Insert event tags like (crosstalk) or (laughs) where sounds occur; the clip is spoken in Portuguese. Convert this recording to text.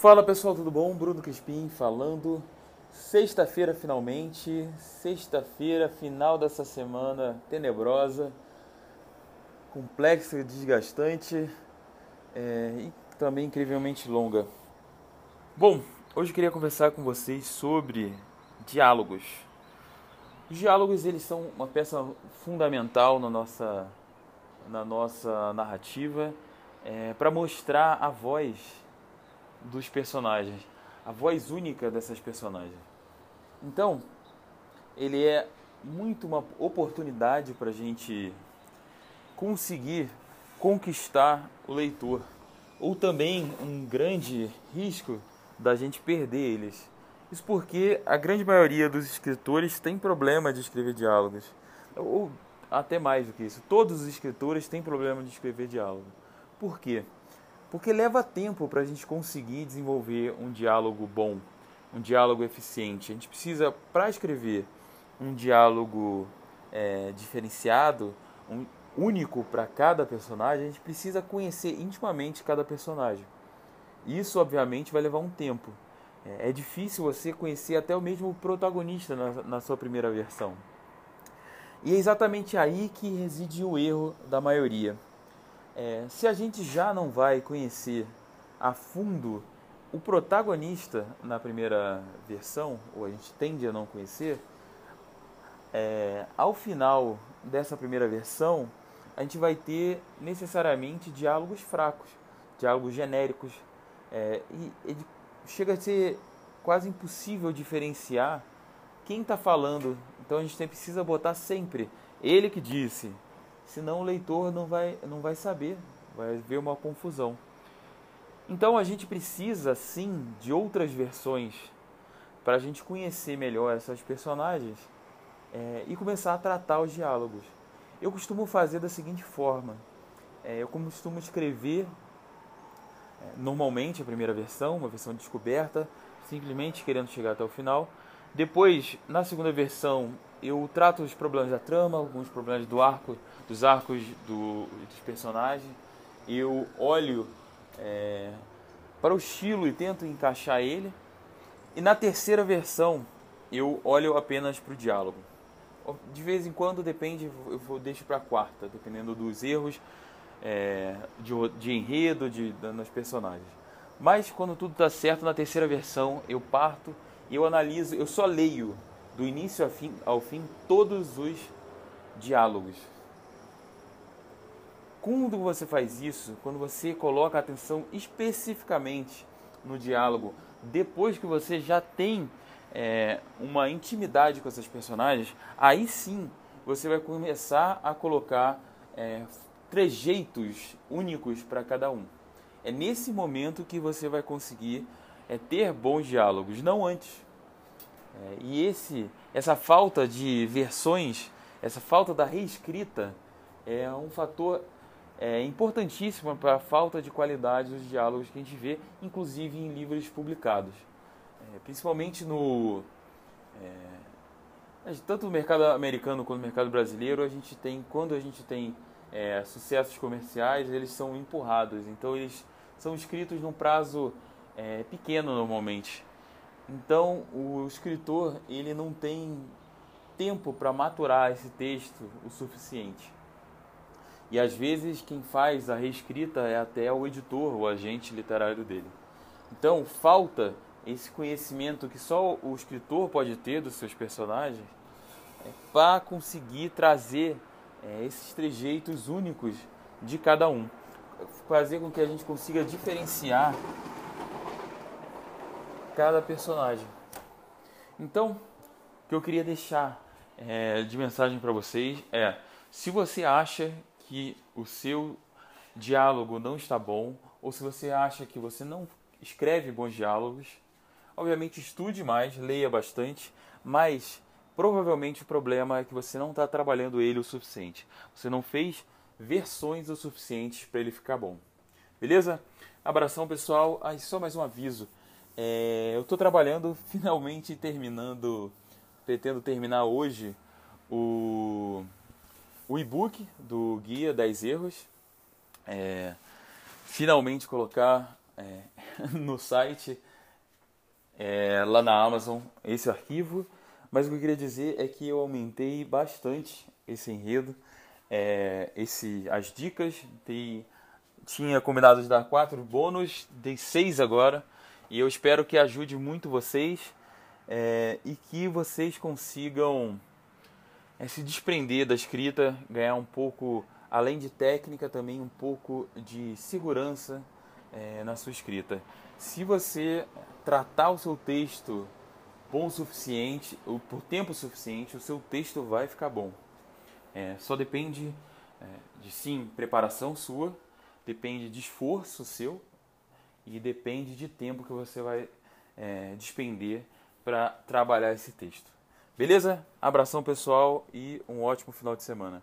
Fala pessoal, tudo bom? Bruno Crispim falando. Sexta-feira finalmente, sexta-feira, final dessa semana tenebrosa, complexa desgastante é, e também incrivelmente longa. Bom, hoje eu queria conversar com vocês sobre diálogos. Os diálogos eles são uma peça fundamental na nossa, na nossa narrativa é, para mostrar a voz dos personagens, a voz única dessas personagens. Então, ele é muito uma oportunidade para a gente conseguir conquistar o leitor, ou também um grande risco da gente perder eles. Isso porque a grande maioria dos escritores tem problema de escrever diálogos, ou até mais do que isso. Todos os escritores têm problema de escrever diálogo. Por quê? Porque leva tempo para a gente conseguir desenvolver um diálogo bom, um diálogo eficiente. A gente precisa, para escrever um diálogo é, diferenciado, um, único para cada personagem, a gente precisa conhecer intimamente cada personagem. Isso, obviamente, vai levar um tempo. É, é difícil você conhecer até o mesmo protagonista na, na sua primeira versão. E é exatamente aí que reside o erro da maioria. É, se a gente já não vai conhecer a fundo o protagonista na primeira versão, ou a gente tende a não conhecer, é, ao final dessa primeira versão, a gente vai ter necessariamente diálogos fracos, diálogos genéricos, é, e, chega a ser quase impossível diferenciar quem está falando. Então a gente precisa botar sempre ele que disse, senão o leitor não vai, não vai saber, vai ver uma confusão. Então a gente precisa sim de outras versões para a gente conhecer melhor essas personagens é, e começar a tratar os diálogos. Eu costumo fazer da seguinte forma: é, eu costumo escrever é, normalmente a primeira versão, uma versão descoberta, simplesmente querendo chegar até o final. Depois, na segunda versão, eu trato os problemas da trama, alguns problemas do arco, dos arcos do, dos personagens. Eu olho é, para o estilo e tento encaixar ele. E na terceira versão, eu olho apenas para o diálogo. De vez em quando, depende, eu deixo para a quarta, dependendo dos erros é, de, de, enredo de, de, nos personagens. Mas quando tudo está certo, na terceira versão, eu parto e eu analiso, eu só leio do início ao fim, ao fim todos os diálogos. Quando você faz isso, quando você coloca atenção especificamente no diálogo, depois que você já tem é, uma intimidade com essas personagens, aí sim você vai começar a colocar é, trejeitos únicos para cada um. É nesse momento que você vai conseguir é ter bons diálogos, não antes. É, e esse, essa falta de versões, essa falta da reescrita, é um fator é, importantíssimo para a falta de qualidade dos diálogos que a gente vê, inclusive em livros publicados. É, principalmente no. É, tanto no mercado americano quanto no mercado brasileiro, a gente tem, quando a gente tem é, sucessos comerciais, eles são empurrados. Então eles são escritos num prazo é, pequeno normalmente. Então o escritor ele não tem tempo para maturar esse texto o suficiente. E às vezes quem faz a reescrita é até o editor, o agente literário dele. Então falta esse conhecimento que só o escritor pode ter dos seus personagens é, para conseguir trazer é, esses trejeitos únicos de cada um. Fazer com que a gente consiga diferenciar cada personagem. Então, o que eu queria deixar é, de mensagem para vocês é: se você acha que o seu diálogo não está bom, ou se você acha que você não escreve bons diálogos, obviamente estude mais, leia bastante, mas provavelmente o problema é que você não está trabalhando ele o suficiente. Você não fez versões o suficientes para ele ficar bom. Beleza? Abração pessoal. Ah, só mais um aviso. É, eu estou trabalhando, (laughs) finalmente terminando, pretendo terminar hoje o, o e-book do Guia 10 Erros. É, finalmente colocar é, (laughs) no site, é, lá na Amazon, esse arquivo. Mas o que eu queria dizer é que eu aumentei bastante esse enredo, é, esse, as dicas. Dei, tinha combinado de dar quatro bônus, dei seis agora. E eu espero que ajude muito vocês é, e que vocês consigam é, se desprender da escrita, ganhar um pouco, além de técnica, também um pouco de segurança é, na sua escrita. Se você tratar o seu texto bom o suficiente, ou por tempo suficiente, o seu texto vai ficar bom. É, só depende é, de sim preparação sua, depende de esforço seu e depende de tempo que você vai é, despender para trabalhar esse texto. Beleza? Abração pessoal e um ótimo final de semana.